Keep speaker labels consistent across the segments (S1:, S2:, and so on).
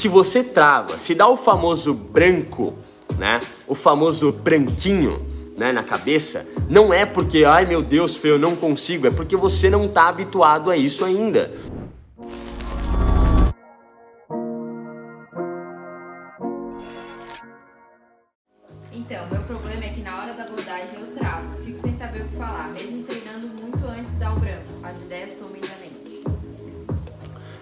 S1: se você trava, se dá o famoso branco, né? O famoso branquinho, né, na cabeça, não é porque, ai meu Deus, Fê, eu não consigo, é porque você não tá habituado a isso ainda.
S2: Então, meu problema é que na hora da abordagem eu travo, fico sem saber o que falar, mesmo treinando muito antes o branco. As ideias da mente.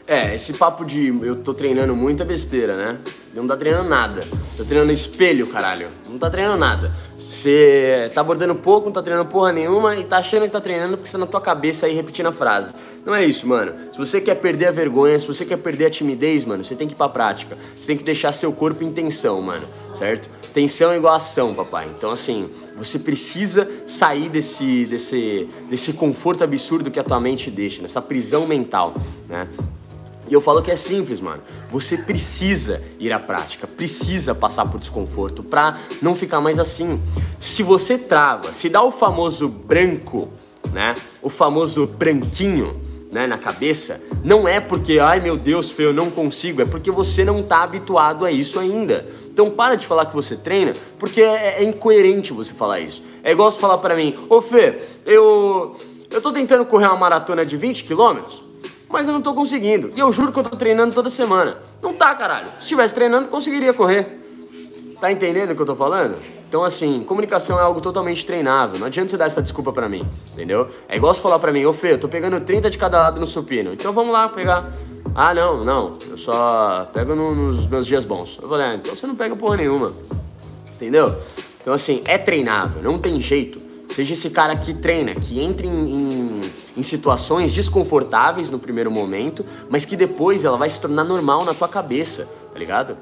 S1: É, esse papo de eu tô treinando muita besteira, né? Não tá treinando nada. Tô treinando espelho, caralho. Não tá treinando nada. Você tá abordando pouco, não tá treinando porra nenhuma e tá achando que tá treinando porque você tá na tua cabeça aí repetindo a frase. Não é isso, mano. Se você quer perder a vergonha, se você quer perder a timidez, mano, você tem que ir pra prática. Você tem que deixar seu corpo em tensão, mano, certo? Tensão é igual ação, papai. Então, assim, você precisa sair desse, desse, desse conforto absurdo que a tua mente deixa, nessa prisão mental, né? E eu falo que é simples, mano. Você precisa ir à prática, precisa passar por desconforto pra não ficar mais assim. Se você trava, se dá o famoso branco, né? O famoso branquinho, né, na cabeça, não é porque, ai meu Deus, Fê, eu não consigo, é porque você não tá habituado a isso ainda. Então para de falar que você treina, porque é, é incoerente você falar isso. É igual você falar para mim, ô Fê, eu, eu tô tentando correr uma maratona de 20 quilômetros, mas eu não tô conseguindo. E eu juro que eu tô treinando toda semana. Não tá, caralho. Se estivesse treinando, conseguiria correr. Tá entendendo o que eu tô falando? Então, assim, comunicação é algo totalmente treinável. Não adianta você dar essa desculpa pra mim, entendeu? É igual você falar pra mim, ô Fê, eu tô pegando 30 de cada lado no supino. Então vamos lá pegar. Ah, não, não. Eu só pego no, nos meus dias bons. Eu falei, ah, então você não pega porra nenhuma. Entendeu? Então, assim, é treinável, não tem jeito. Seja esse cara que treina, que entra em, em, em, situações desconfortáveis no primeiro momento, mas que depois ela vai se tornar normal na tua cabeça, tá ligado?